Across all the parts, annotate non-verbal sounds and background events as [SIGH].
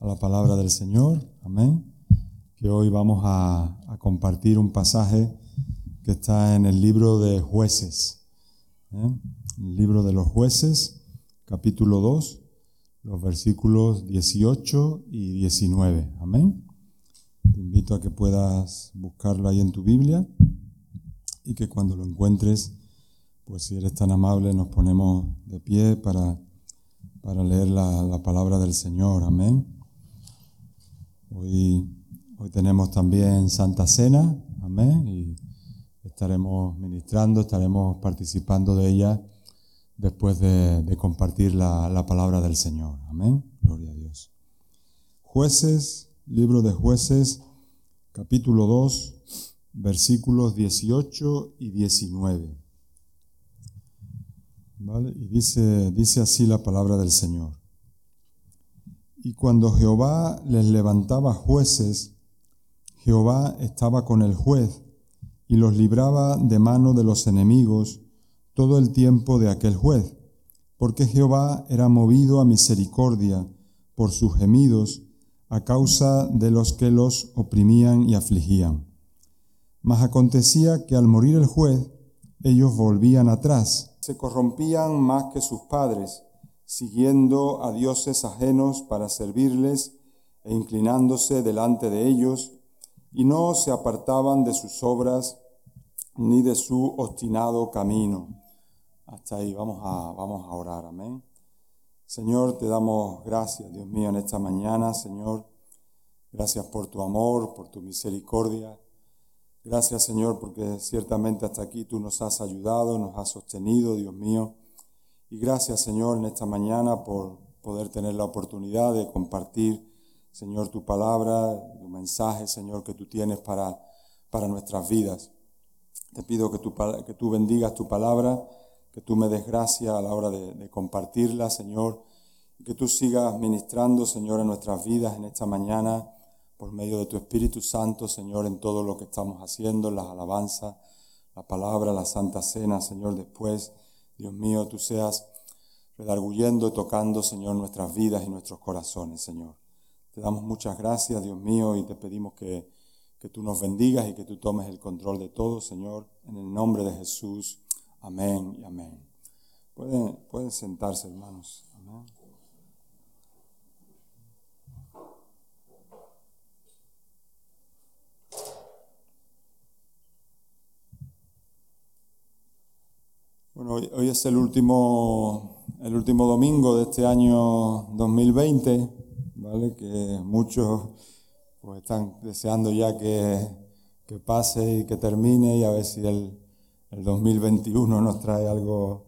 a la palabra del Señor. Amén. Que hoy vamos a, compartir un pasaje que está en el libro de jueces. ¿eh? El libro de los jueces, capítulo 2, los versículos 18 y 19. Amén. Te invito a que puedas buscarlo ahí en tu Biblia y que cuando lo encuentres, pues si eres tan amable, nos ponemos de pie para para leer la, palabra del Señor. Amén. Hoy, hoy tenemos también Santa Cena. Amén. Y estaremos ministrando, estaremos participando de ella después de, compartir la, la, palabra del Señor. Amén. Gloria a Dios. Jueces, libro de jueces, capítulo 2, versículos 18 y 19. Y dice, dice así la palabra del Señor. Y cuando Jehová les levantaba jueces, Jehová estaba con el juez y los libraba de mano de los enemigos todo el tiempo de aquel juez, porque Jehová era movido a misericordia por sus gemidos a causa de los que los oprimían y afligían. Mas acontecía que al morir el juez, ellos volvían atrás se corrompían más que sus padres, siguiendo a dioses ajenos para servirles e inclinándose delante de ellos, y no se apartaban de sus obras ni de su obstinado camino. Hasta ahí vamos a, vamos a orar, amén. Señor, te damos gracias, Dios mío, en esta mañana, Señor. Gracias por tu amor, por tu misericordia. Gracias Señor porque ciertamente hasta aquí tú nos has ayudado, nos has sostenido, Dios mío. Y gracias Señor en esta mañana por poder tener la oportunidad de compartir, Señor, tu palabra, tu mensaje, Señor, que tú tienes para, para nuestras vidas. Te pido que tú, que tú bendigas tu palabra, que tú me des gracia a la hora de, compartirla, Señor, y que tú sigas ministrando, Señor, en nuestras vidas en esta mañana por medio de tu Espíritu Santo, Señor, en todo lo que estamos haciendo, las alabanzas, la palabra, la Santa Cena, Señor, después, Dios mío, tú seas redarguyendo, tocando, Señor, nuestras vidas y nuestros corazones, Señor. Te damos muchas gracias, Dios mío, y te pedimos que, que tú nos bendigas y que tú tomes el control de todo, Señor, en el nombre de Jesús. Amén y amén. Pueden, pueden sentarse, hermanos. Hoy, es el último, el último domingo de este año 2020, ¿vale? Que muchos pues, están deseando ya que, que, pase y que termine y a ver si el, el 2021 nos trae algo,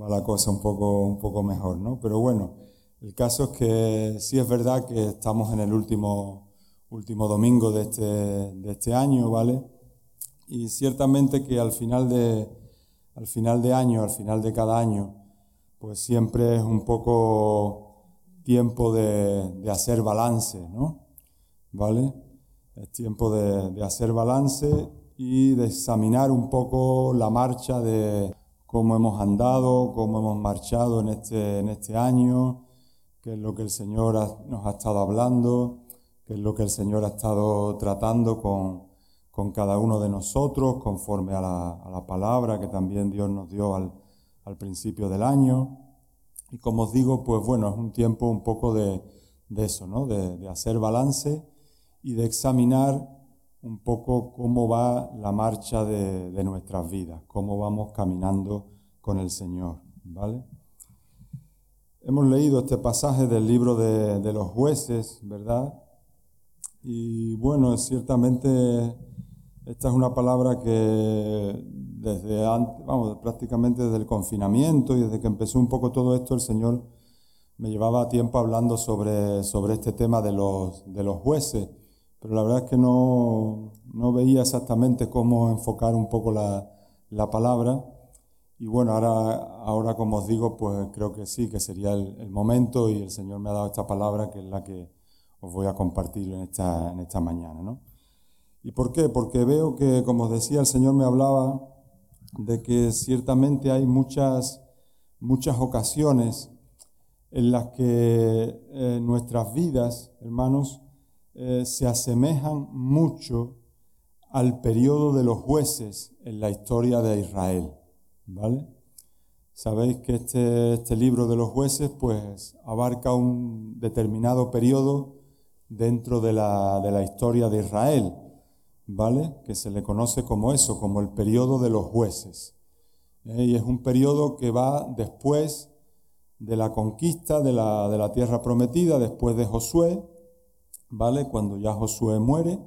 va la cosa un poco, un poco mejor, ¿no? Pero bueno, el caso es que sí es verdad que estamos en el último, último domingo de este, de este año, ¿vale? Y ciertamente que al final de al final de año, al final de cada año, pues siempre es un poco tiempo de, hacer balance, ¿no? ¿Vale? Es tiempo de, hacer balance y de examinar un poco la marcha de cómo hemos andado, cómo hemos marchado en este, en este año, qué es lo que el Señor nos ha estado hablando, qué es lo que el Señor ha estado tratando con, con cada uno de nosotros, conforme a la, palabra que también Dios nos dio al, principio del año. Y como os digo, pues bueno, es un tiempo un poco de, eso, ¿no? De, hacer balance y de examinar un poco cómo va la marcha de, nuestras vidas, cómo vamos caminando con el Señor, ¿vale? Hemos leído este pasaje del libro de, de los jueces, ¿verdad? Y bueno, ciertamente esta es una palabra que desde antes, vamos, prácticamente desde el confinamiento y desde que empezó un poco todo esto, el Señor me llevaba tiempo hablando sobre, sobre este tema de los, de los jueces, pero la verdad es que no, no veía exactamente cómo enfocar un poco la, la, palabra. Y bueno, ahora, ahora como os digo, pues creo que sí, que sería el, momento y el Señor me ha dado esta palabra que es la que os voy a compartir en esta, en esta mañana, ¿no? ¿Y por qué? Porque veo que, como os decía, el Señor me hablaba de que ciertamente hay muchas, muchas ocasiones en las que eh, nuestras vidas, hermanos, eh, se asemejan mucho al periodo de los jueces en la historia de Israel. ¿Vale? Sabéis que este, este libro de los jueces pues abarca un determinado periodo dentro de la, de la historia de Israel, ¿vale? Que se le conoce como eso, como el periodo de los jueces. ¿eh? Y es un periodo que va después de la conquista de la, de la tierra prometida, después de Josué, ¿vale? Cuando ya Josué muere,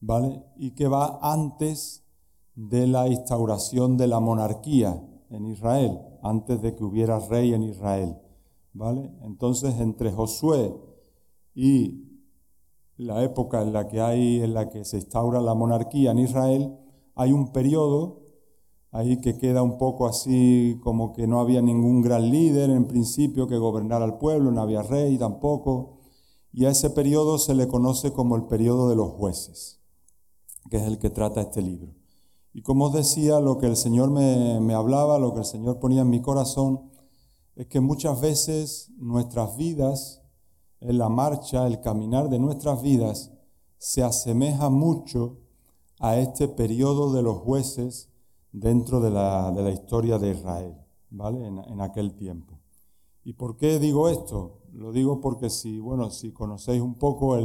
¿vale? Y que va antes de la instauración de la monarquía en Israel, antes de que hubiera rey en Israel, ¿vale? Entonces, entre Josué y la época en la que hay, en la que se instaura la monarquía en Israel, hay un periodo ahí que queda un poco así como que no había ningún gran líder en principio que gobernara al pueblo, no había rey tampoco, y a ese periodo se le conoce como el periodo de los jueces, que es el que trata este libro. Y como os decía, lo que el Señor me, me hablaba, lo que el Señor ponía en mi corazón, es que muchas veces nuestras vidas, la marcha, el caminar de nuestras vidas, se asemeja mucho a este periodo de los jueces dentro de la, historia de Israel, ¿vale? En, aquel tiempo. ¿Y por qué digo esto? Lo digo porque si, bueno, si conocéis un poco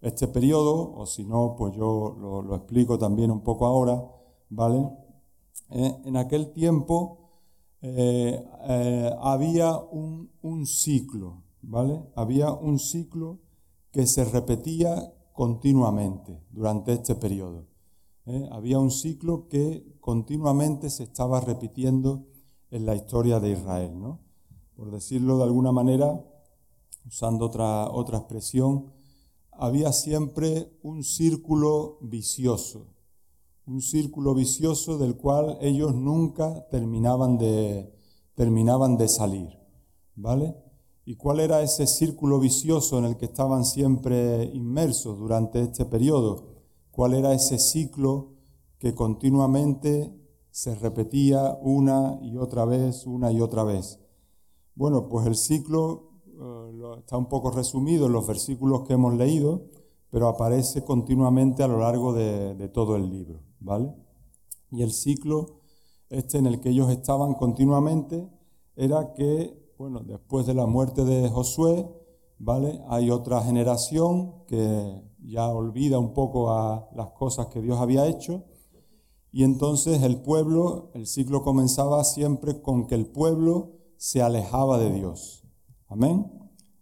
este periodo, o si no, pues yo lo, explico también un poco ahora, ¿vale? Eh, en aquel tiempo eh, eh, había un, un ciclo, ¿vale? Había un ciclo que se repetía continuamente durante este periodo. ¿eh? había un ciclo que continuamente se estaba repitiendo en la historia de Israel. ¿no? Por decirlo de alguna manera, usando otra, otra expresión, había siempre un círculo vicioso, un círculo vicioso del cual ellos nunca terminaban de, terminaban de salir. ¿Vale? ¿Y cuál era ese círculo vicioso en el que estaban siempre inmersos durante este periodo? cuál era ese ciclo que continuamente se repetía una y otra vez, una y otra vez. Bueno, pues el ciclo eh, está un poco resumido en los versículos que hemos leído, pero aparece continuamente a lo largo de, de todo el libro, ¿vale? Y el ciclo este en el que ellos estaban continuamente era que, bueno, después de la muerte de Josué, ¿vale? Hay otra generación que ya olvida un poco a las cosas que Dios había hecho. Y entonces el pueblo, el ciclo comenzaba siempre con que el pueblo se alejaba de Dios. Amén.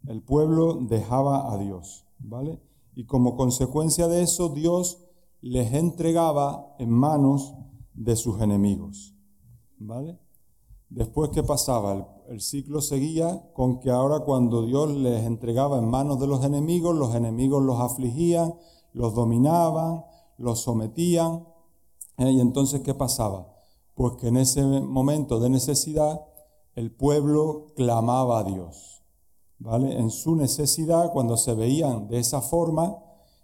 El pueblo dejaba a Dios, ¿vale? Y como consecuencia de eso, Dios les entregaba en manos de sus enemigos, ¿vale? Después, ¿qué pasaba? El, ciclo seguía con que ahora cuando Dios les entregaba en manos de los enemigos, los enemigos los afligían, los dominaban, los sometían. ¿eh? Y entonces, ¿qué pasaba? Pues que en ese momento de necesidad, el pueblo clamaba a Dios. ¿Vale? En su necesidad, cuando se veían de esa forma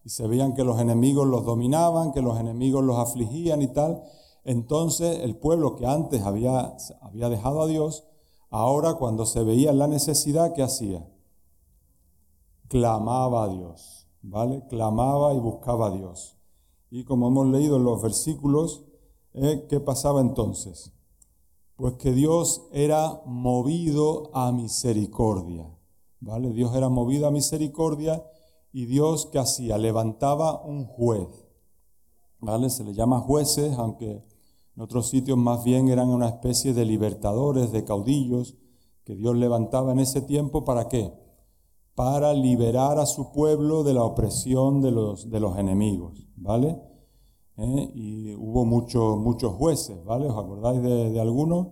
y se veían que los enemigos los dominaban, que los enemigos los afligían y tal, entonces el pueblo que antes había, había dejado a Dios, ahora cuando se veía la necesidad, ¿qué hacía? Clamaba a Dios, ¿vale? Clamaba y buscaba a Dios. Y como hemos leído en los versículos, ¿eh? ¿qué pasaba entonces? Pues que Dios era movido a misericordia, ¿vale? Dios era movido a misericordia y Dios, ¿qué hacía? Levantaba un juez, ¿vale? Se le llama jueces, aunque en otros sitios más bien eran una especie de libertadores, de caudillos, que Dios levantaba en ese tiempo para qué? Para liberar a su pueblo de la opresión de los, de los enemigos, ¿vale? ¿Eh? Y hubo muchos, muchos jueces, ¿vale? ¿Os acordáis de, algunos?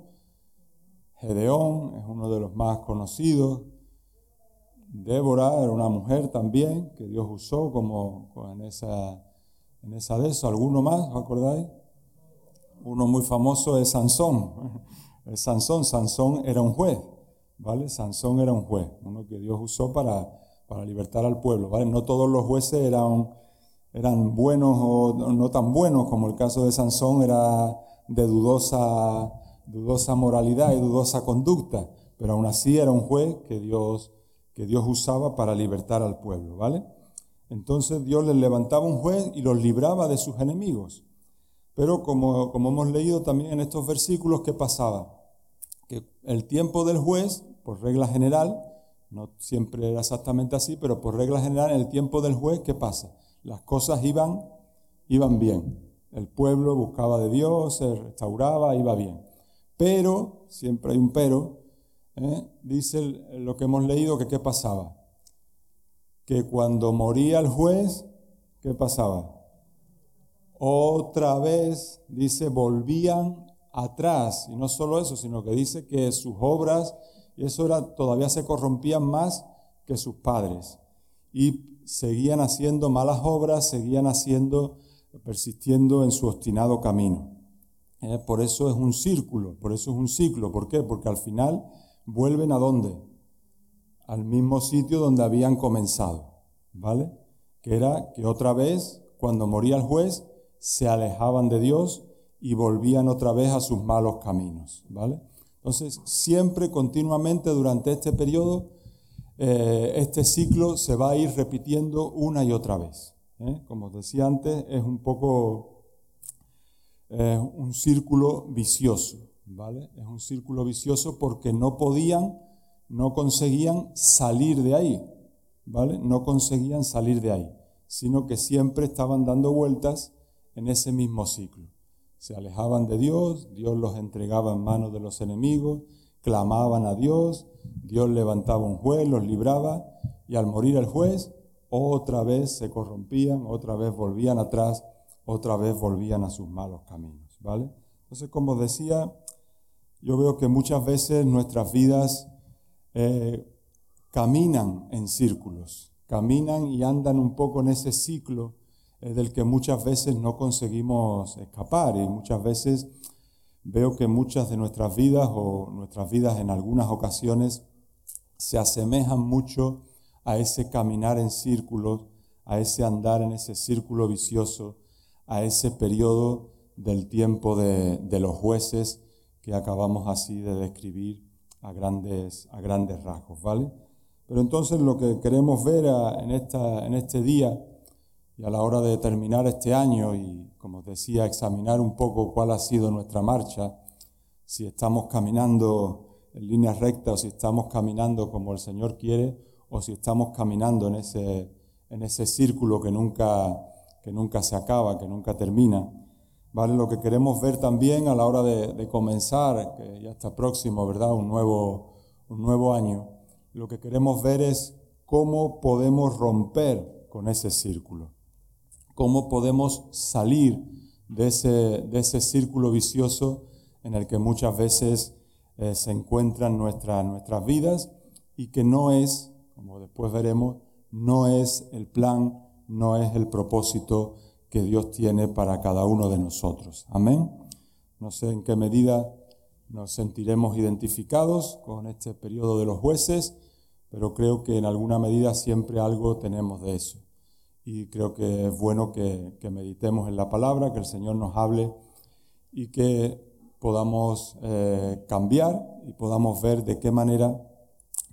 Gedeón es uno de los más conocidos. Débora era una mujer también que Dios usó como, en, esa, en esa de eso. ¿Alguno más? ¿Os acordáis? Uno muy famoso es Sansón. Sansón, Sansón era un juez, ¿vale? Sansón era un juez, uno que Dios usó para, para libertar al pueblo, ¿vale? No todos los jueces eran, eran buenos o no tan buenos, como el caso de Sansón era de dudosa, dudosa moralidad y dudosa conducta. pero aún así era un juez que Dios, que Dios usaba para libertar al pueblo, ¿vale? Entonces Dios les levantaba un juez y los libraba de sus enemigos. Pero como, hemos leído también en estos versículos, ¿qué pasaba? Que el tiempo del juez, por regla general, no siempre era exactamente así, pero por regla general, en el tiempo del juez, ¿qué pasa? Las cosas iban, iban bien. El pueblo buscaba de Dios, se restauraba, iba bien. Pero, siempre hay un pero, ¿eh? dice lo que hemos leído que qué pasaba. Que cuando moría el juez, ¿qué pasaba? Otra vez, dice, volvían atrás. Y no solo eso, sino que dice que sus obras, y eso era, todavía se corrompían más que sus padres. Y seguían haciendo malas obras, seguían haciendo, persistiendo en su obstinado camino. Eh, por eso es un círculo, por eso es un ciclo. ¿Por qué? Porque al final vuelven a dónde? Al mismo sitio donde habían comenzado, ¿vale? Que era que otra vez, cuando moría el juez, se alejaban de Dios y volvían otra vez a sus malos caminos, ¿vale? Entonces, siempre, continuamente, durante este periodo, eh, este ciclo se va a ir repitiendo una y otra vez. ¿eh? Como decía antes, es un poco un círculo vicioso, ¿vale? Es un círculo vicioso porque no podían, no conseguían salir de ahí, ¿vale? No conseguían salir de ahí, sino que siempre estaban dando vueltas en ese mismo ciclo. Se alejaban de Dios, Dios los entregaba en manos de los enemigos, clamaban a Dios, Dios levantaba un juez, los libraba, y al morir el juez, otra vez se corrompían, otra vez volvían atrás otra vez volvían a sus malos caminos, ¿vale? Entonces, como decía, yo veo que muchas veces nuestras vidas eh, caminan en círculos, caminan y andan un poco en ese ciclo del que muchas veces no conseguimos escapar y muchas veces veo que muchas de nuestras vidas o nuestras vidas en algunas ocasiones se asemejan mucho a ese caminar en círculos, a ese andar en ese círculo vicioso a ese periodo del tiempo de, los jueces que acabamos así de describir a grandes, a grandes rasgos, ¿vale? Pero entonces lo que queremos ver en, esta, en este día y a la hora de terminar este año y, como decía, examinar un poco cuál ha sido nuestra marcha, si estamos caminando en línea recta o si estamos caminando como el Señor quiere o si estamos caminando en ese, en ese círculo que nunca que nunca se acaba, que nunca termina. ¿Vale? Lo que queremos ver también a la hora de, comenzar, que ya está próximo, ¿verdad? Un nuevo, un nuevo año. Lo que queremos ver es cómo podemos romper con ese círculo. Cómo podemos salir de ese, de ese círculo vicioso en el que muchas veces eh, se encuentran nuestras nuestras vidas y que no es, como después veremos, no es el plan no es el propósito que Dios tiene para cada uno de nosotros. Amén. No sé en qué medida nos sentiremos identificados con este periodo de los jueces, pero creo que en alguna medida siempre algo tenemos de eso. Y creo que es bueno que, meditemos en la palabra, que el Señor nos hable y que podamos eh, cambiar y podamos ver de qué manera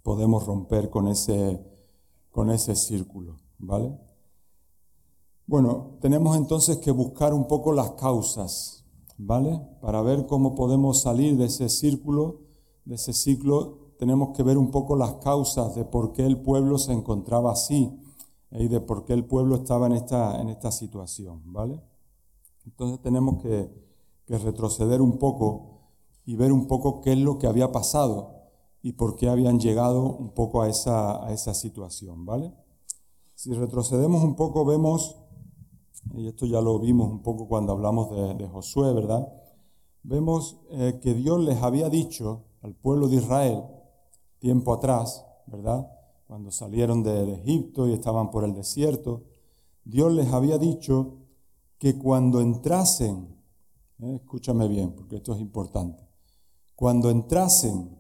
podemos romper con ese, con ese círculo. ¿Vale? Bueno, tenemos entonces que buscar un poco las causas, ¿vale? Para ver cómo podemos salir de ese círculo, de ese ciclo, tenemos que ver un poco las causas de por qué el pueblo se encontraba así. Y de por qué el pueblo estaba en esta, en esta situación, ¿vale? Entonces tenemos que, retroceder un poco y ver un poco qué es lo que había pasado y por qué habían llegado un poco a esa, a esa situación, ¿vale? Si retrocedemos un poco, vemos y esto ya lo vimos un poco cuando hablamos de, Josué, ¿verdad? Vemos eh, que Dios les había dicho al pueblo de Israel tiempo atrás, ¿verdad? Cuando salieron de, Egipto y estaban por el desierto, Dios les había dicho que cuando entrasen, eh, escúchame bien, porque esto es importante, cuando entrasen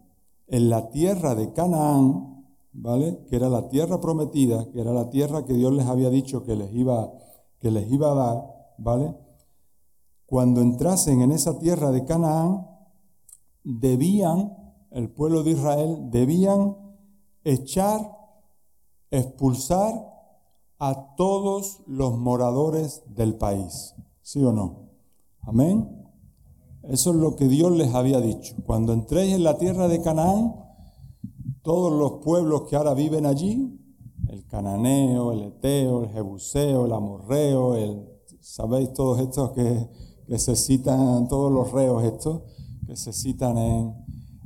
en la tierra de Canaán, ¿vale? Que era la tierra prometida, que era la tierra que Dios les había dicho que les iba que les iba a dar, ¿vale? Cuando entrasen en esa tierra de Canaán, debían el pueblo de Israel, debían echar, expulsar a todos los moradores del país. ¿Sí o no? Amén. Eso es lo que Dios les había dicho. Cuando entréis en la tierra de Canaán, todos los pueblos que ahora viven allí, el cananeo, el eteo, el jebuseo, el amorreo, el, sabéis todos estos que, se citan, todos los reos estos, que se citan en,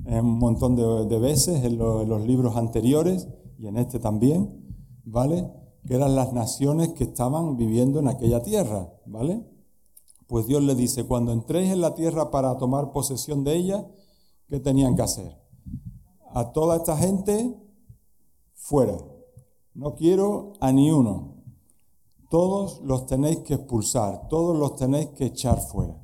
un montón de, veces en, los libros anteriores y en este también, ¿vale? Que eran las naciones que estaban viviendo en aquella tierra, ¿vale? Pues Dios le dice, cuando entréis en la tierra para tomar posesión de ella, ¿qué tenían que hacer? A toda esta gente, fuera. No quiero a ni uno. Todos los tenéis que expulsar, todos los tenéis que echar fuera.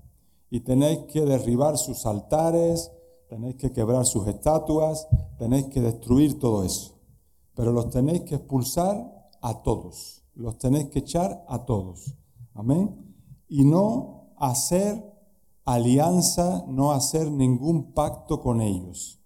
Y tenéis que derribar sus altares, tenéis que quebrar sus estatuas, tenéis que destruir todo eso. Pero los tenéis que expulsar a todos, los tenéis que echar a todos. Amén y no hacer alianza, no hacer ningún pacto con ellos.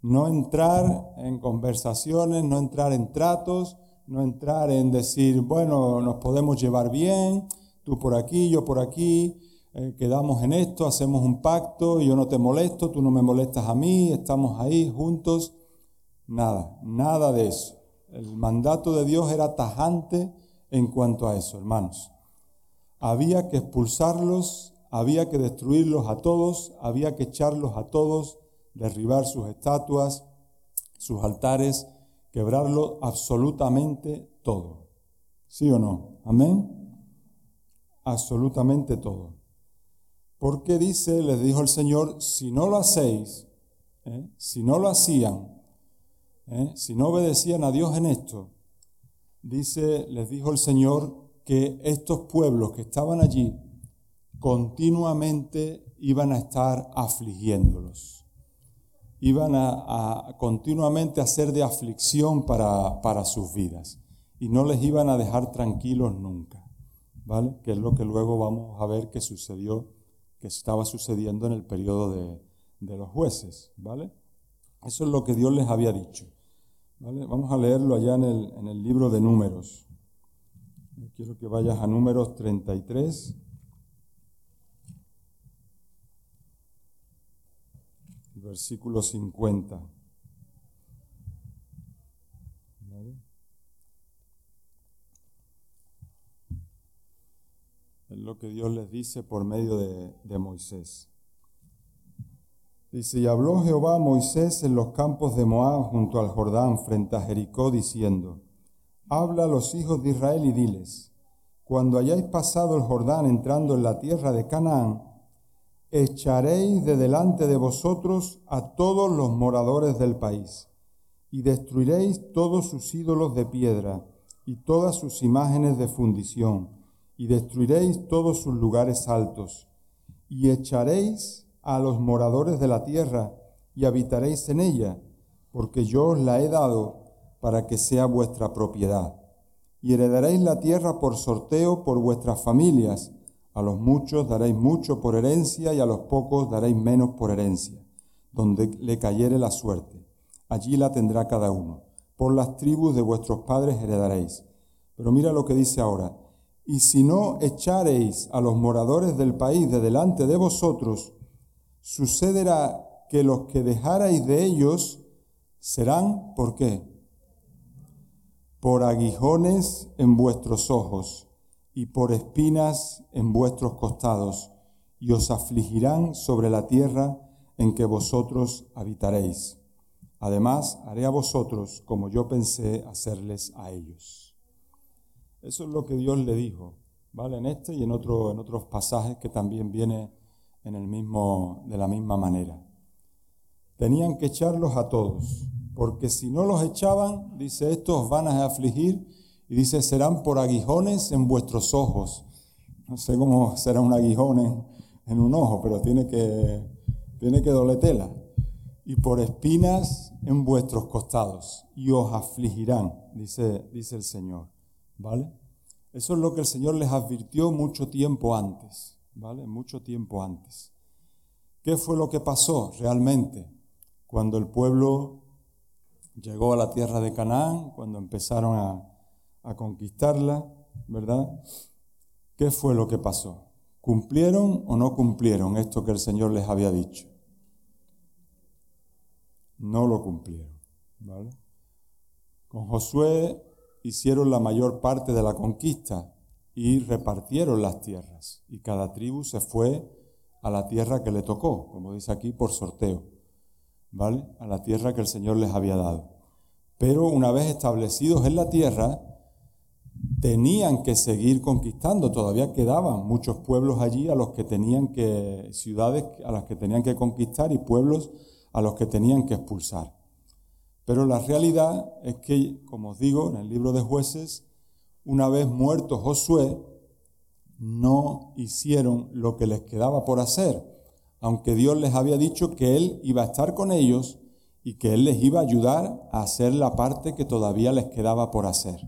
No entrar en conversaciones, no entrar en tratos, no entrar en decir, bueno, nos podemos llevar bien, tú por aquí, yo por aquí, eh, quedamos en esto, hacemos un pacto, yo no te molesto, tú no me molestas a mí, estamos ahí juntos. Nada, nada de eso. El mandato de Dios era tajante en cuanto a eso, hermanos. Había que expulsarlos, había que destruirlos a todos, había que echarlos a todos, derribar sus estatuas, sus altares, quebrarlo absolutamente todo. ¿Sí o no? Amén. Absolutamente todo. Porque dice, les dijo el Señor, si no lo hacéis, ¿eh? si no lo hacían, ¿eh? si no obedecían a Dios en esto, dice, les dijo el Señor, que estos pueblos que estaban allí continuamente iban a estar afligiéndolos. Iban a, continuamente a ser de aflicción para, para, sus vidas y no les iban a dejar tranquilos nunca. ¿Vale? Que es lo que luego vamos a ver que sucedió, que estaba sucediendo en el periodo de, de los jueces. ¿Vale? Eso es lo que Dios les había dicho. Vamos a leerlo allá en el, en el libro de números. Quiero que vayas a números 33. Versículo 50. Es lo que Dios les dice por medio de, de Moisés. Dice, y habló Jehová a Moisés en los campos de Moab junto al Jordán frente a Jericó, diciendo, Habla a los hijos de Israel y diles, cuando hayáis pasado el Jordán entrando en la tierra de Canaán, echaréis de delante de vosotros a todos los moradores del país, y destruiréis todos sus ídolos de piedra y todas sus imágenes de fundición, y destruiréis todos sus lugares altos, y echaréis a los moradores de la tierra, y habitaréis en ella, porque yo os la he dado para que sea vuestra propiedad. Y heredaréis la tierra por sorteo por vuestras familias. A los muchos daréis mucho por herencia y a los pocos daréis menos por herencia, donde le cayere la suerte. Allí la tendrá cada uno. Por las tribus de vuestros padres heredaréis. Pero mira lo que dice ahora. Y si no echareis a los moradores del país de delante de vosotros, sucederá que los que dejarais de ellos serán, ¿por qué? por aguijones en vuestros ojos y por espinas en vuestros costados, y os afligirán sobre la tierra en que vosotros habitaréis. Además, haré a vosotros como yo pensé hacerles a ellos. Eso es lo que Dios le dijo, ¿vale? En este y en, otro, en otros pasajes que también viene en el mismo, de la misma manera. Tenían que echarlos a todos, porque si no los echaban, dice, estos van a afligir, y dice, serán por aguijones en vuestros ojos. No sé cómo será un aguijón en, un ojo, pero tiene que, tiene que doletela. Y por espinas en vuestros costados, y os afligirán, dice, dice el Señor. ¿Vale? Eso es lo que el Señor les advirtió mucho tiempo antes, ¿vale? Mucho tiempo antes. ¿Qué fue lo que pasó realmente? cuando el pueblo llegó a la tierra de Canaán, cuando empezaron a, a conquistarla, ¿verdad? ¿Qué fue lo que pasó? ¿Cumplieron o no cumplieron esto que el Señor les había dicho? No lo cumplieron, ¿vale? Con Josué hicieron la mayor parte de la conquista y repartieron las tierras. Y cada tribu se fue a la tierra que le tocó, como dice aquí, por sorteo, ¿vale? A la tierra que el Señor les había dado. Pero una vez establecidos en la tierra, tenían que seguir conquistando. Todavía quedaban muchos pueblos allí a los que tenían que, ciudades a las que tenían que conquistar y pueblos a los que tenían que expulsar. Pero la realidad es que, como os digo, en el libro de jueces, una vez muerto Josué, no hicieron lo que les quedaba por hacer, aunque Dios les había dicho que Él iba a estar con ellos y que Él les iba a ayudar a hacer la parte que todavía les quedaba por hacer.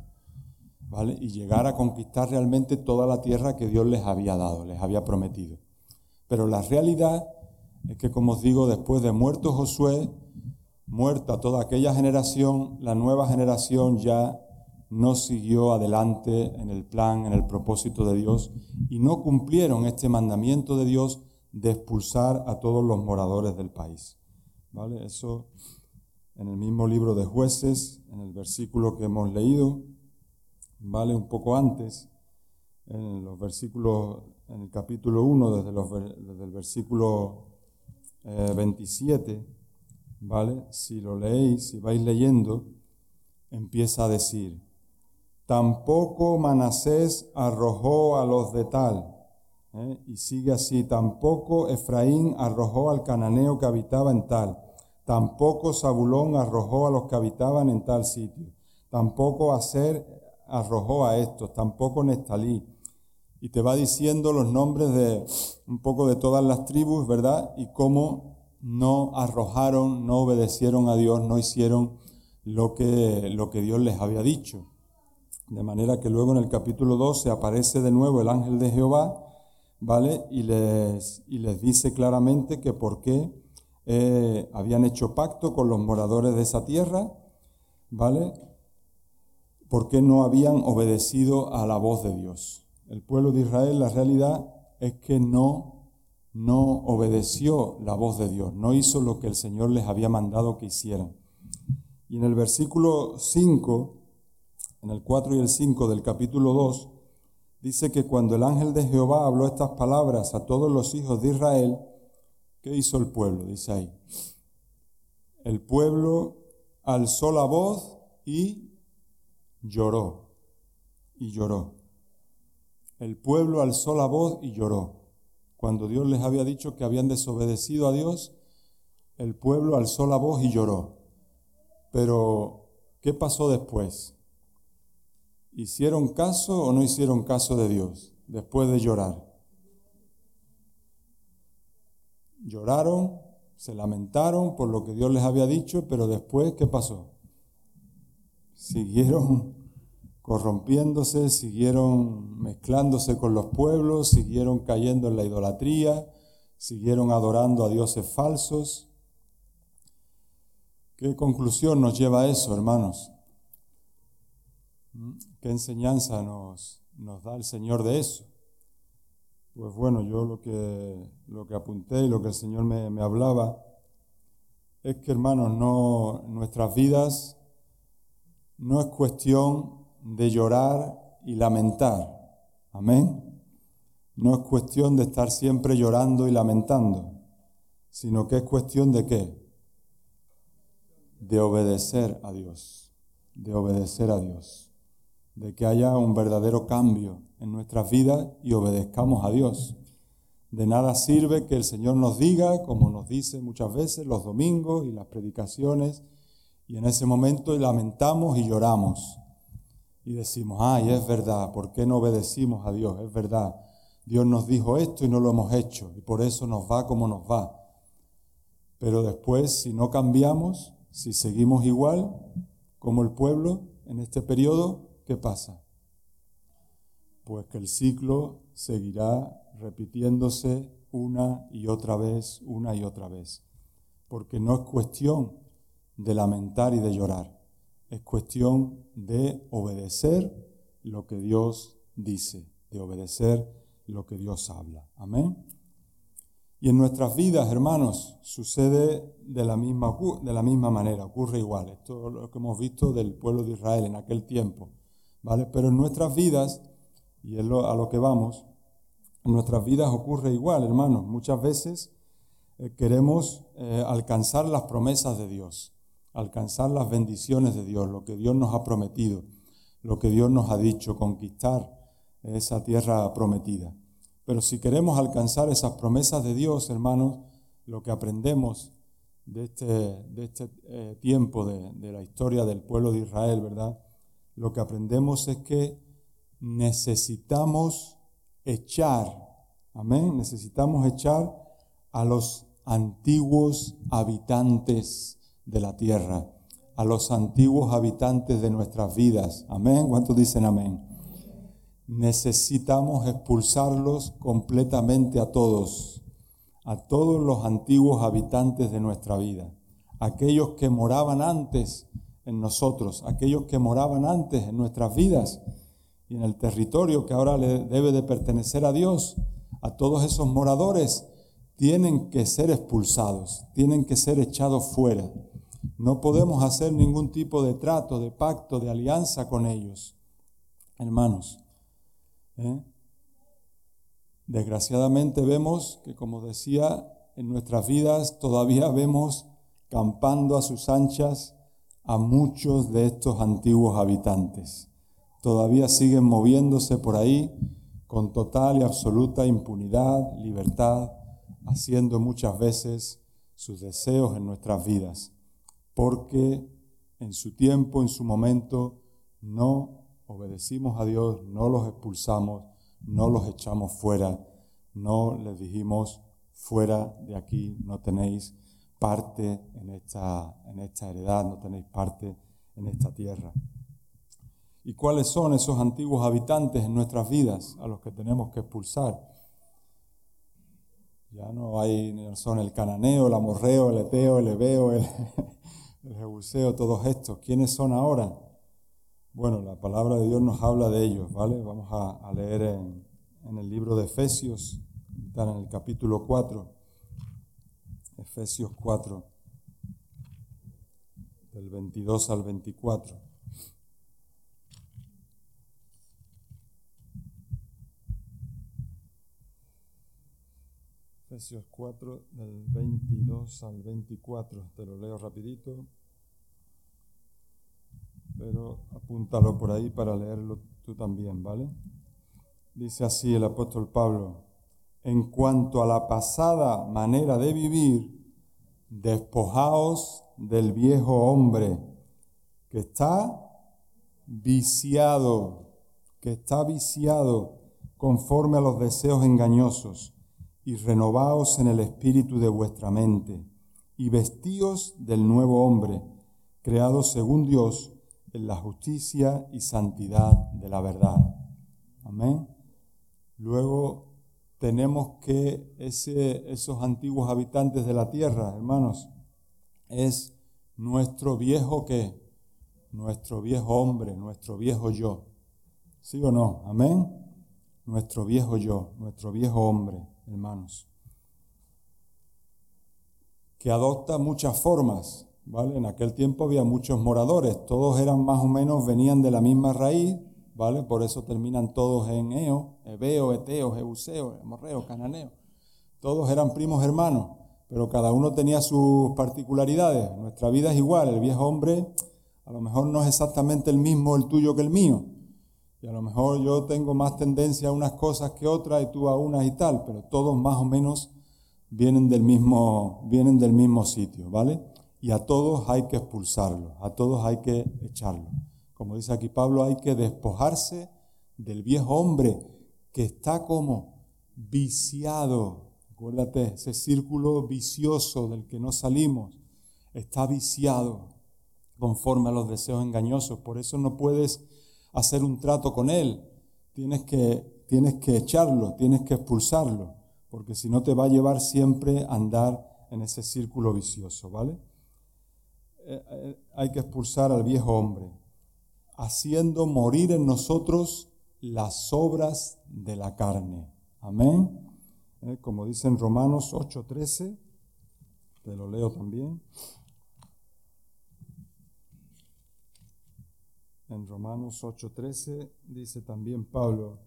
¿Vale? Y llegar a conquistar realmente toda la tierra que Dios les había dado, les había prometido. Pero la realidad es que, como os digo, después de muerto Josué, Muerta toda aquella generación, la nueva generación ya no siguió adelante en el plan, en el propósito de Dios y no cumplieron este mandamiento de Dios de expulsar a todos los moradores del país. ¿Vale? Eso en el mismo libro de jueces, en el versículo que hemos leído, ¿vale? Un poco antes, en los versículos, en el capítulo 1, desde, los, el versículo 27, eh, ¿vale? Si lo leéis, si vais leyendo, empieza a decir, tampoco Manasés arrojó a los de tal, ¿eh? y sigue así, tampoco Efraín arrojó al cananeo que habitaba en tal, tampoco Zabulón arrojó a los que habitaban en tal sitio, tampoco Aser arrojó a estos, tampoco Nestalí. Y te va diciendo los nombres de un poco de todas las tribus, ¿verdad? Y cómo no arrojaron, no obedecieron a Dios, no hicieron lo que, lo que Dios les había dicho. De manera que luego en el capítulo 12 aparece de nuevo el ángel de Jehová, ¿vale? Y les, y les dice claramente que por qué eh, habían hecho pacto con los moradores de esa tierra, ¿vale? ¿Por qué no habían obedecido a la voz de Dios? El pueblo de Israel, la realidad es que no no obedeció la voz de Dios, no hizo lo que el Señor les había mandado que hicieran. Y en el versículo 5, en el 4 y el 5 del capítulo 2, dice que cuando el ángel de Jehová habló estas palabras a todos los hijos de Israel, ¿qué hizo el pueblo? Dice ahí. El pueblo alzó la voz y lloró. Y lloró. El pueblo alzó la voz y lloró. Cuando Dios les había dicho que habían desobedecido a Dios, el pueblo alzó la voz y lloró. Pero, ¿qué pasó después? ¿Hicieron caso o no hicieron caso de Dios después de llorar? Lloraron, se lamentaron por lo que Dios les había dicho, pero después, ¿qué pasó? Siguieron corrompiéndose, siguieron mezclándose con los pueblos, siguieron cayendo en la idolatría, siguieron adorando a dioses falsos. ¿Qué conclusión nos lleva a eso, hermanos? ¿Mm? ¿Qué enseñanza nos, nos da el Señor de eso? Pues bueno, yo lo que, lo que apunté y lo que el Señor me, me hablaba es que, hermanos, no, nuestras vidas no es cuestión de llorar y lamentar. Amén. No es cuestión de estar siempre llorando y lamentando, sino que es cuestión de qué? De obedecer a Dios, de obedecer a Dios, de que haya un verdadero cambio en nuestras vidas y obedezcamos a Dios. De nada sirve que el Señor nos diga, como nos dice muchas veces los domingos y las predicaciones, y en ese momento lamentamos y lloramos y decimos, ay, es verdad, ¿por qué no obedecimos a Dios? Es verdad, Dios nos dijo esto y no lo hemos hecho, y por eso nos va como nos va. Pero después, si no cambiamos, si seguimos igual como el pueblo en este periodo, ¿qué pasa? Pues que el ciclo seguirá repitiéndose una y otra vez, una y otra vez. porque no es cuestión de lamentar y de llorar, es cuestión de obedecer lo que Dios dice, de obedecer lo que Dios habla. Amén. Y en nuestras vidas, hermanos, sucede de la misma, de la misma manera, ocurre igual. Esto es lo que hemos visto del pueblo de Israel en aquel tiempo. ¿Vale? Pero en nuestras vidas, y es a lo que vamos, en nuestras vidas ocurre igual, hermanos. Muchas veces eh, queremos eh, alcanzar las promesas de Dios, alcanzar las bendiciones de Dios, lo que Dios nos ha prometido, lo que Dios nos ha dicho, conquistar esa tierra prometida. Pero si queremos alcanzar esas promesas de Dios, hermanos, lo que aprendemos de este, de este eh, tiempo de, de la historia del pueblo de Israel, ¿verdad? Lo que aprendemos es que necesitamos echar, amén, necesitamos echar a los antiguos habitantes de la tierra, a los antiguos habitantes de nuestras vidas, amén. ¿Cuántos dicen amén? necesitamos expulsarlos completamente a todos, a todos los antiguos habitantes de nuestra vida, aquellos que moraban antes en nosotros, aquellos que moraban antes en nuestras vidas y en el territorio que ahora le debe de pertenecer a Dios, a todos esos moradores tienen que ser expulsados, tienen que ser echados fuera. No podemos hacer ningún tipo de trato, de pacto, de alianza con ellos. Hermanos, ¿eh? Desgraciadamente vemos que, como decía, en nuestras vidas todavía vemos campando a sus anchas a muchos de estos antiguos habitantes. Todavía siguen moviéndose por ahí con total y absoluta impunidad, libertad, haciendo muchas veces sus deseos en nuestras vidas, porque en su tiempo, en su momento, no obedecimos a Dios, no los expulsamos, no los echamos fuera, no les dijimos fuera de aquí, no tenéis parte en esta, en esta heredad, no tenéis parte en esta tierra. ¿Y cuáles son esos antiguos habitantes en nuestras vidas a los que tenemos que expulsar? Ya no hay, son el cananeo, el amorreo, el eteo, el ebeo, el, [LAUGHS] el jebuseo, todos estos. ¿Quiénes son ahora? Bueno, la palabra de Dios nos habla de ellos, ¿vale? Vamos a, leer en, en, el libro de Efesios, en el capítulo 4, Efesios 4, del 22 al 24. Efesios 4, del 22 al 24, te lo leo rapidito pero apúntalo por ahí para leerlo tú también, ¿vale? Dice así el apóstol Pablo, en cuanto a la pasada manera de vivir, despojaos del viejo hombre que está viciado, que está viciado conforme a los deseos engañosos, y renovaos en el espíritu de vuestra mente, y vestíos del nuevo hombre, creado según Dios, en la justicia y santidad de la verdad. Amén. Luego tenemos que esos antiguos habitantes de la tierra, hermanos, es nuestro viejo que, nuestro viejo hombre, nuestro viejo yo. ¿Sí o no? Amén. Nuestro viejo yo, nuestro viejo hombre, hermanos, que adopta muchas formas, ¿vale? En aquel tiempo había muchos moradores, todos eran más o menos, venían de la misma raíz, ¿vale? Por eso terminan todos en Eo, Ebeo, Eteo, Jebuseo, Morreo, Cananeo. Todos eran primos hermanos, pero cada uno tenía sus particularidades. Nuestra vida es igual, el viejo hombre a lo mejor no es exactamente el mismo el tuyo que el mío. Y a lo mejor yo tengo más tendencia a unas cosas que otras y tú a unas y tal, pero todos más o menos vienen del mismo, vienen del mismo sitio, ¿vale? y a todos hay que expulsarlo, a todos hay que echarlo. Como dice aquí Pablo, hay que despojarse del viejo hombre que está como viciado. Acuérdate, ese círculo vicioso del que no salimos, está viciado conforme a los deseos engañosos. Por eso no puedes hacer un trato con él. Tienes que, tienes que echarlo, tienes que expulsarlo, porque si no te va a llevar siempre a andar en ese círculo vicioso, ¿vale? Eh, eh, hay que expulsar al viejo hombre, haciendo morir en nosotros las obras de la carne. Amén. Eh, como dice en Romanos 8:13, te lo leo también. En Romanos 8:13 dice también Pablo,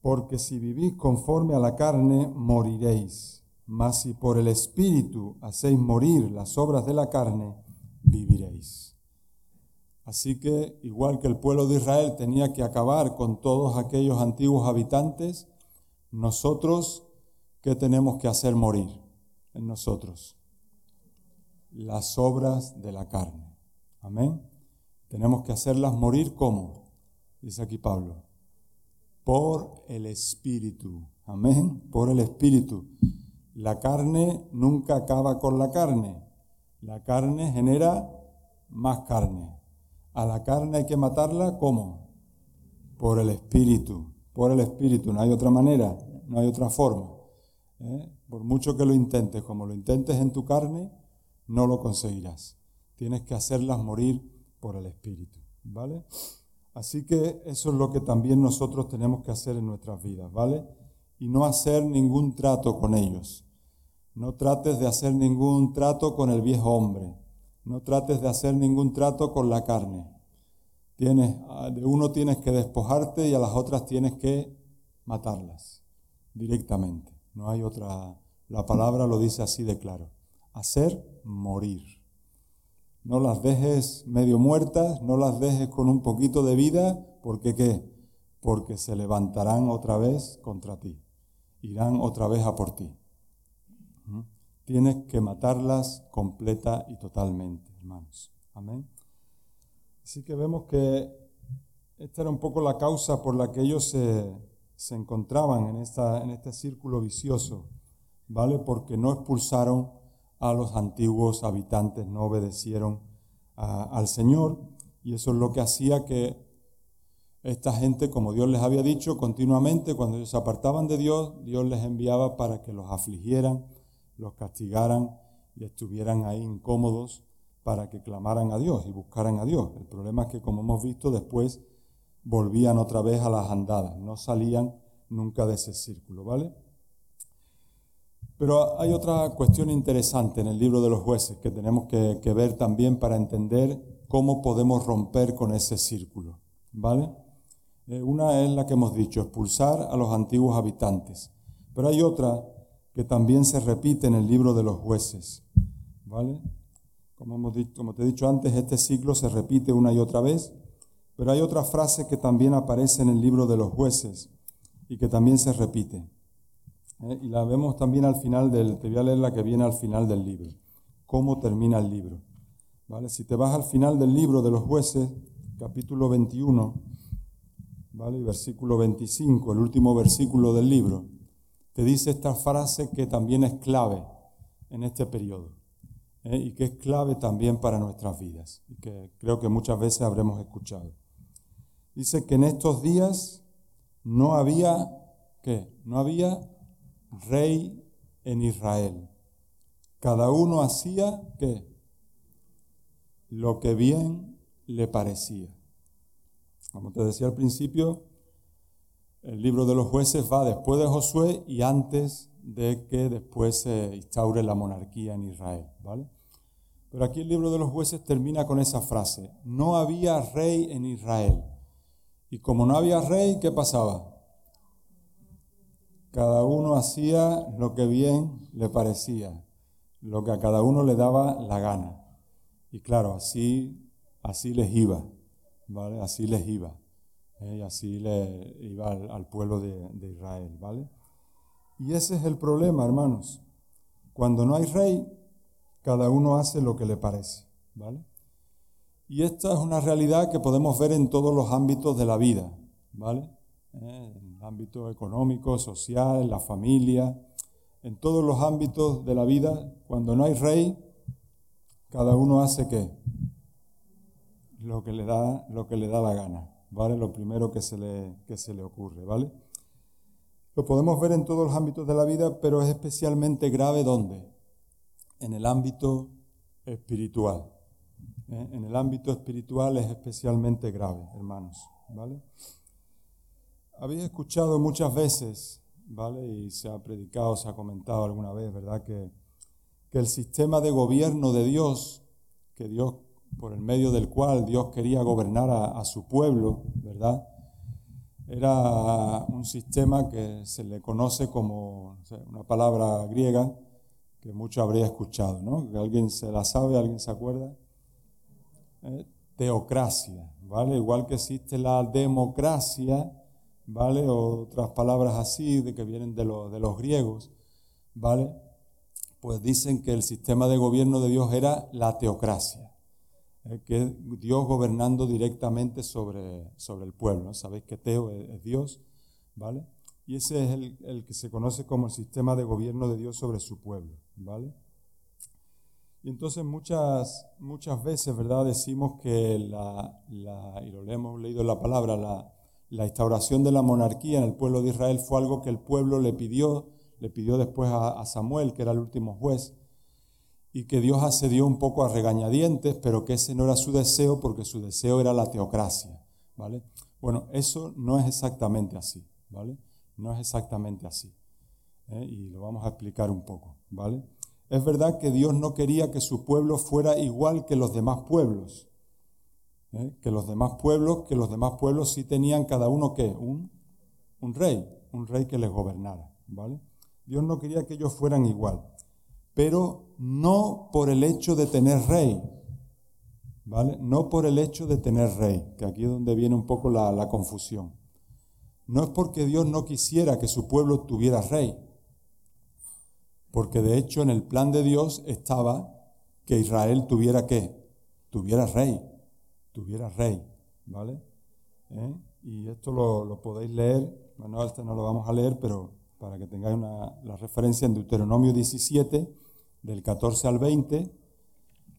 porque si vivís conforme a la carne, moriréis, mas si por el Espíritu hacéis morir las obras de la carne, viviréis. Así que, igual que el pueblo de Israel tenía que acabar con todos aquellos antiguos habitantes, nosotros, ¿qué tenemos que hacer morir en nosotros? Las obras de la carne. Amén. Tenemos que hacerlas morir como, dice aquí Pablo, por el Espíritu. Amén. Por el Espíritu. La carne nunca acaba con la carne. La carne genera más carne. A la carne hay que matarla ¿cómo? Por el Espíritu. Por el Espíritu. No hay otra manera, no hay otra forma. ¿eh? Por mucho que lo intentes, como lo intentes en tu carne, no lo conseguirás. Tienes que hacerlas morir por el Espíritu. ¿Vale? Así que eso es lo que también nosotros tenemos que hacer en nuestras vidas, ¿vale? Y no hacer ningún trato con ellos. No trates de hacer ningún trato con el viejo hombre. No trates de hacer ningún trato con la carne. Tienes, de uno tienes que despojarte y a las otras tienes que matarlas directamente. No hay otra. La palabra lo dice así de claro. Hacer morir. No las dejes medio muertas, no las dejes con un poquito de vida, porque qué? Porque se levantarán otra vez contra ti, irán otra vez a por ti. Tienes que matarlas completa y totalmente, hermanos. Amén. Así que vemos que esta era un poco la causa por la que ellos se, se encontraban en, esta, en este círculo vicioso, ¿vale? Porque no expulsaron a los antiguos habitantes, no obedecieron al Señor y eso es lo que hacía que esta gente, como Dios les había dicho continuamente, cuando ellos se apartaban de Dios, Dios les enviaba para que los afligieran, los castigaran y estuvieran ahí incómodos para que clamaran a Dios y buscaran a Dios. El problema es que, como hemos visto, después volvían otra vez a las andadas, no salían nunca de ese círculo, ¿vale? Pero hay otra cuestión interesante en el libro de los jueces que tenemos que, ver también para entender cómo podemos romper con ese círculo. ¿Vale? Eh, una es la que hemos dicho, expulsar a los antiguos habitantes. Pero hay otra que también se repite en el libro de los jueces. ¿Vale? Como, hemos dicho, como te he dicho antes, este ciclo se repite una y otra vez. Pero hay otra frase que también aparece en el libro de los jueces y que también se repite. ¿eh? y la vemos también al final del, te voy a leer la que viene al final del libro, cómo termina el libro. ¿Vale? Si te vas al final del libro de los jueces, capítulo 21, ¿vale? versículo 25, el último versículo del libro, te dice esta frase que también es clave en este periodo ¿eh? y que es clave también para nuestras vidas y que creo que muchas veces habremos escuchado. Dice que en estos días no había, ¿qué? No había rey en Israel. Cada uno hacía ¿qué? lo que bien le parecía. Como te decía al principio, el libro de los jueces va después de Josué y antes de que después se instaure la monarquía en Israel, ¿vale? Pero aquí el libro de los jueces termina con esa frase, no había rey en Israel. Y como no había rey, ¿qué pasaba? Cada uno hacía lo que bien le parecía, lo que a cada uno le daba la gana. Y claro, así, así les iba, ¿vale? Así les iba. ¿Eh? Y así le iba al, pueblo de, Israel, ¿vale? Y ese es el problema, hermanos. Cuando no hay rey, cada uno hace lo que le parece, ¿vale? Y esta es una realidad que podemos ver en todos los ámbitos de la vida, ¿vale? ¿eh? en el ámbito económico, social, la familia, en todos los ámbitos de la vida, cuando no hay rey, cada uno hace qué? Lo que le da, lo que le da la gana, ¿vale? Lo primero que se le, que se le ocurre, ¿vale? Lo podemos ver en todos los ámbitos de la vida, pero es especialmente grave ¿dónde? En el ámbito espiritual. ¿eh? En el ámbito espiritual es especialmente grave, hermanos. ¿Vale? Habéis escuchado muchas veces, ¿vale? Y se ha predicado, se ha comentado alguna vez, ¿verdad? Que, que el sistema de gobierno de Dios, que Dios, por el medio del cual Dios quería gobernar a su pueblo, ¿verdad? era un sistema que se le conoce como una palabra griega que mucho habría escuchado, ¿no? Alguien se la sabe, alguien se acuerda. Eh, teocracia, ¿vale? Igual que existe la democracia, ¿vale? otras palabras así de que vienen de, de los griegos, ¿vale? Pues dicen que el sistema de gobierno de Dios era la teocracia que es Dios gobernando directamente sobre, sobre el pueblo. Sabéis que Teo es, Dios, ¿vale? Y ese es el, el, que se conoce como el sistema de gobierno de Dios sobre su pueblo, ¿vale? Y entonces muchas, muchas veces, ¿verdad? Decimos que la, la, y lo hemos leído en la palabra, la, la instauración de la monarquía en el pueblo de Israel fue algo que el pueblo le pidió, le pidió después a Samuel, que era el último juez, y que Dios accedió un poco a regañadientes, pero que ese no era su deseo porque su deseo era la teocracia, ¿vale? Bueno, eso no es exactamente así, ¿vale? No es exactamente así. ¿eh? Y lo vamos a explicar un poco, ¿vale? Es verdad que Dios no quería que su pueblo fuera igual que los demás pueblos, ¿eh? que los demás pueblos, que los demás pueblos sí tenían cada uno que un, un rey, un rey que les gobernara, ¿vale? Dios no quería que ellos fueran igual pero no por el hecho de tener rey, ¿vale? No por el hecho de tener rey, que aquí es donde viene un poco la, confusión. No es porque Dios no quisiera que su pueblo tuviera rey, porque de hecho en el plan de Dios estaba que Israel tuviera qué? Tuviera rey, tuviera rey, ¿vale? ¿Eh? Y esto lo, lo, podéis leer, bueno, este no lo vamos a leer, pero para que tengáis una, la referencia en Deuteronomio 17, del 14 al 20,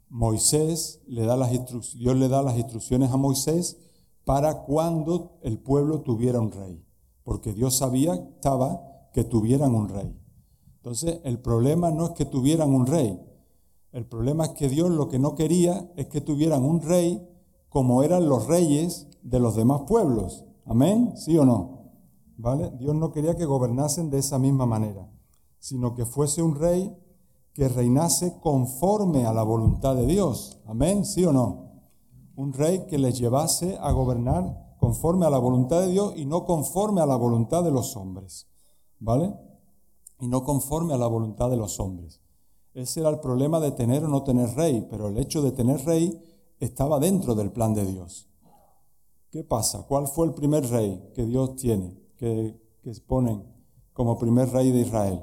Moisés le da las Dios le da las instrucciones a Moisés para cuando el pueblo tuviera un rey, porque Dios sabía estaba que tuvieran un rey. Entonces, el problema no es que tuvieran un rey, el problema es que Dios lo que no quería es que tuvieran un rey como eran los reyes de los demás pueblos. Amén, ¿sí o no? ¿Vale? Dios no quería que gobernasen de esa misma manera, sino que fuese un rey que reinase conforme a la voluntad de Dios. Amén, ¿sí o no? Un rey que les llevase a gobernar conforme a la voluntad de Dios y no conforme a la voluntad de los hombres. ¿Vale? Y no conforme a la voluntad de los hombres. Ese era el problema de tener o no tener rey, pero el hecho de tener rey estaba dentro del plan de Dios. ¿Qué pasa? ¿Cuál fue el primer rey que Dios tiene, que, que como primer rey de Israel?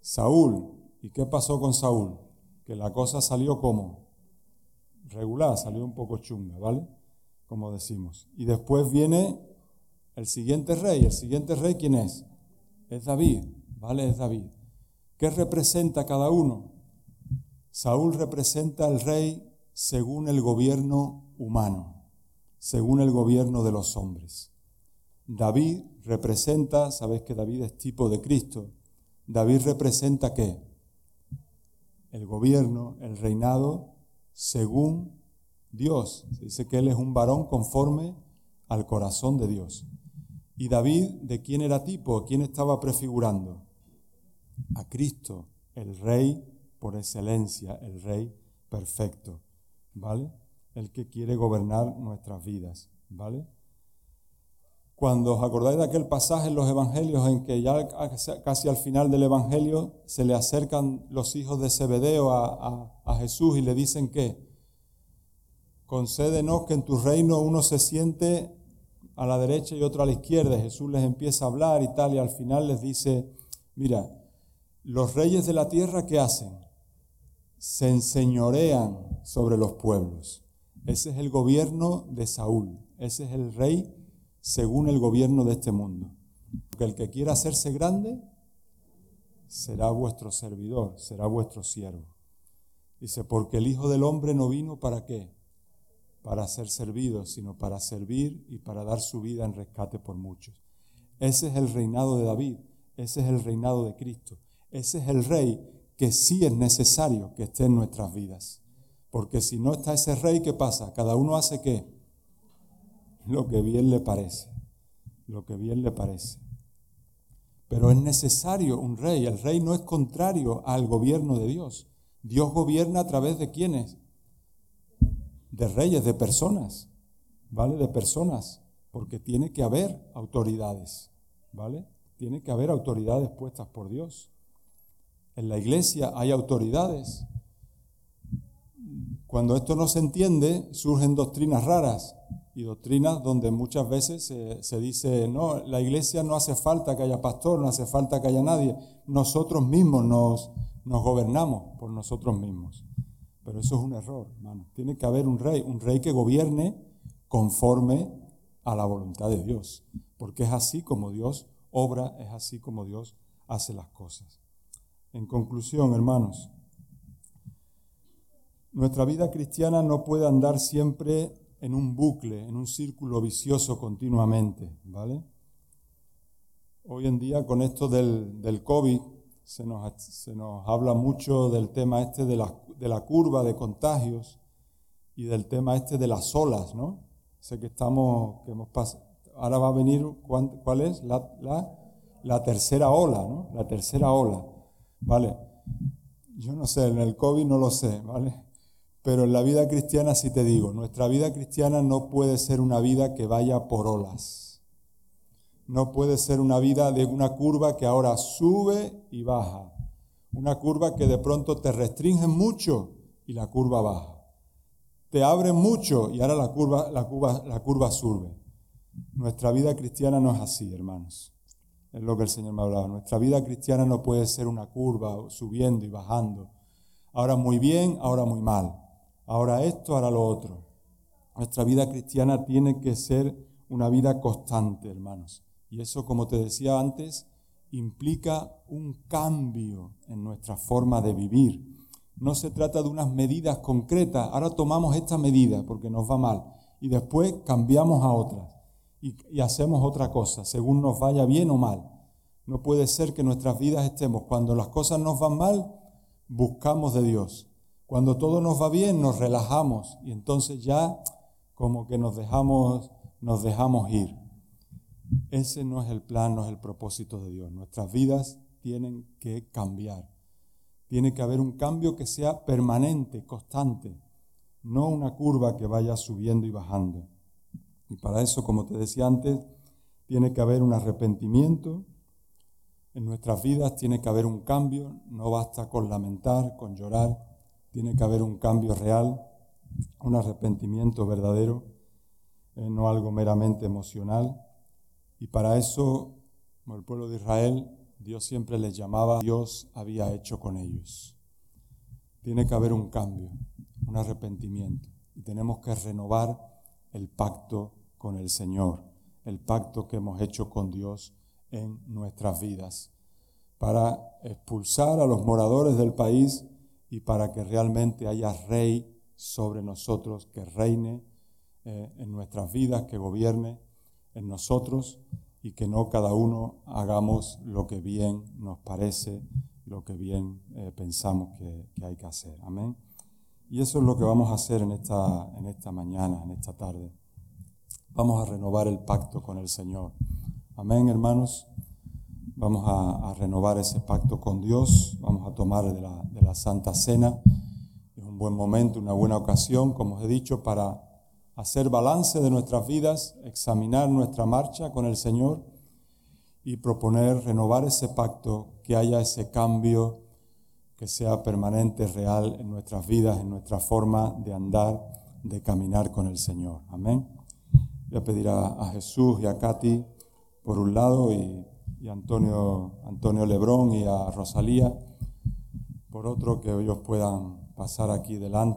Saúl, ¿Y qué pasó con Saúl? Que la cosa salió como regular, salió un poco chunga, ¿vale? Como decimos. Y después viene el siguiente rey. ¿El siguiente rey quién es? Es David, ¿vale? Es David. ¿Qué representa cada uno? Saúl representa al rey según el gobierno humano, según el gobierno de los hombres. David representa, sabéis que David es tipo de Cristo, David representa qué? El gobierno, el reinado, según Dios. Se dice que él es un varón conforme al corazón de Dios. ¿Y David de quién era tipo? ¿A quién estaba prefigurando? A Cristo, el rey por excelencia, el rey perfecto, ¿vale? El que quiere gobernar nuestras vidas, ¿vale? Cuando os acordáis de aquel pasaje en los evangelios en que ya casi al final del evangelio se le acercan los hijos de Zebedeo a, Jesús y le dicen que concédenos que en tu reino uno se siente a la derecha y otro a la izquierda. Jesús les empieza a hablar y tal y al final les dice, mira, los reyes de la tierra ¿qué hacen? Se enseñorean sobre los pueblos. Ese es el gobierno de Saúl. Ese es el rey según el gobierno de este mundo. Porque el que quiera hacerse grande será vuestro servidor, será vuestro siervo. Dice, porque el Hijo del Hombre no vino para qué? Para ser servido, sino para servir y para dar su vida en rescate por muchos. Ese es el reinado de David, ese es el reinado de Cristo, ese es el rey que sí es necesario que esté en nuestras vidas. Porque si no está ese rey, ¿qué pasa? Cada uno hace qué? Lo que bien le parece, lo que bien le parece. Pero es necesario un rey. El rey no es contrario al gobierno de Dios. Dios gobierna a través de quiénes? De reyes, de personas. ¿Vale? De personas. Porque tiene que haber autoridades. ¿Vale? Tiene que haber autoridades puestas por Dios. En la iglesia hay autoridades. Cuando esto no se entiende, surgen doctrinas raras y doctrinas donde muchas veces se, dice, no, la iglesia no hace falta que haya pastor, no hace falta que haya nadie, nosotros mismos nos, nos gobernamos por nosotros mismos. Pero eso es un error, hermano. Tiene que haber un rey, un rey que gobierne conforme a la voluntad de Dios, porque es así como Dios obra, es así como Dios hace las cosas. En conclusión, hermanos, nuestra vida cristiana no puede andar siempre en un bucle, en un círculo vicioso continuamente, ¿vale? Hoy en día con esto del, del COVID se nos, se nos, habla mucho del tema este de la, de la, curva de contagios y del tema este de las olas, ¿no? Sé que estamos, que hemos pasado, ahora va a venir, ¿cuál es? La, la, tercera ola, ¿no? La tercera ola, ¿vale? Yo no sé, en el COVID no lo sé, ¿vale? Pero en la vida cristiana sí te digo, nuestra vida cristiana no puede ser una vida que vaya por olas. No puede ser una vida de una curva que ahora sube y baja. Una curva que de pronto te restringe mucho y la curva baja. Te abre mucho y ahora la curva, la curva, la curva sube. Nuestra vida cristiana no es así, hermanos. Es lo que el Señor me hablaba. Nuestra vida cristiana no puede ser una curva subiendo y bajando. Ahora muy bien, ahora muy mal ahora esto, ahora lo otro. Nuestra vida cristiana tiene que ser una vida constante, hermanos. Y eso, como te decía antes, implica un cambio en nuestra forma de vivir. No se trata de unas medidas concretas. Ahora tomamos esta medida porque nos va mal y después cambiamos a otra y, y, hacemos otra cosa según nos vaya bien o mal. No puede ser que nuestras vidas estemos, cuando las cosas nos van mal, buscamos de Dios. Cuando todo nos va bien, nos relajamos y entonces ya como que nos dejamos, nos dejamos ir. Ese no es el plan, no es el propósito de Dios. Nuestras vidas tienen que cambiar. Tiene que haber un cambio que sea permanente, constante, no una curva que vaya subiendo y bajando. Y para eso, como te decía antes, tiene que haber un arrepentimiento. En nuestras vidas tiene que haber un cambio. No basta con lamentar, con llorar tiene que haber un cambio real, un arrepentimiento verdadero, eh, no algo meramente emocional. Y para eso, como el pueblo de Israel, Dios siempre les llamaba, Dios había hecho con ellos. Tiene que haber un cambio, un arrepentimiento. Y tenemos que renovar el pacto con el Señor, el pacto que hemos hecho con Dios en nuestras vidas, para expulsar a los moradores del país y para que realmente haya rey sobre nosotros, que reine eh, en nuestras vidas, que gobierne en nosotros y que no cada uno hagamos lo que bien nos parece, lo que bien eh, pensamos que, que, hay que hacer. Amén. Y eso es lo que vamos a hacer en esta, en esta mañana, en esta tarde. Vamos a renovar el pacto con el Señor. Amén, hermanos. Vamos a, renovar ese pacto con Dios, vamos a tomar de la, de la Santa Cena. Es un buen momento, una buena ocasión, como os he dicho, para hacer balance de nuestras vidas, examinar nuestra marcha con el Señor y proponer renovar ese pacto, que haya ese cambio que sea permanente, real en nuestras vidas, en nuestra forma de andar, de caminar con el Señor. Amén. Voy a pedir a, a Jesús y a Katy por un lado y y Antonio, Antonio Lebrón y a Rosalía, por otro que ellos puedan pasar aquí delante.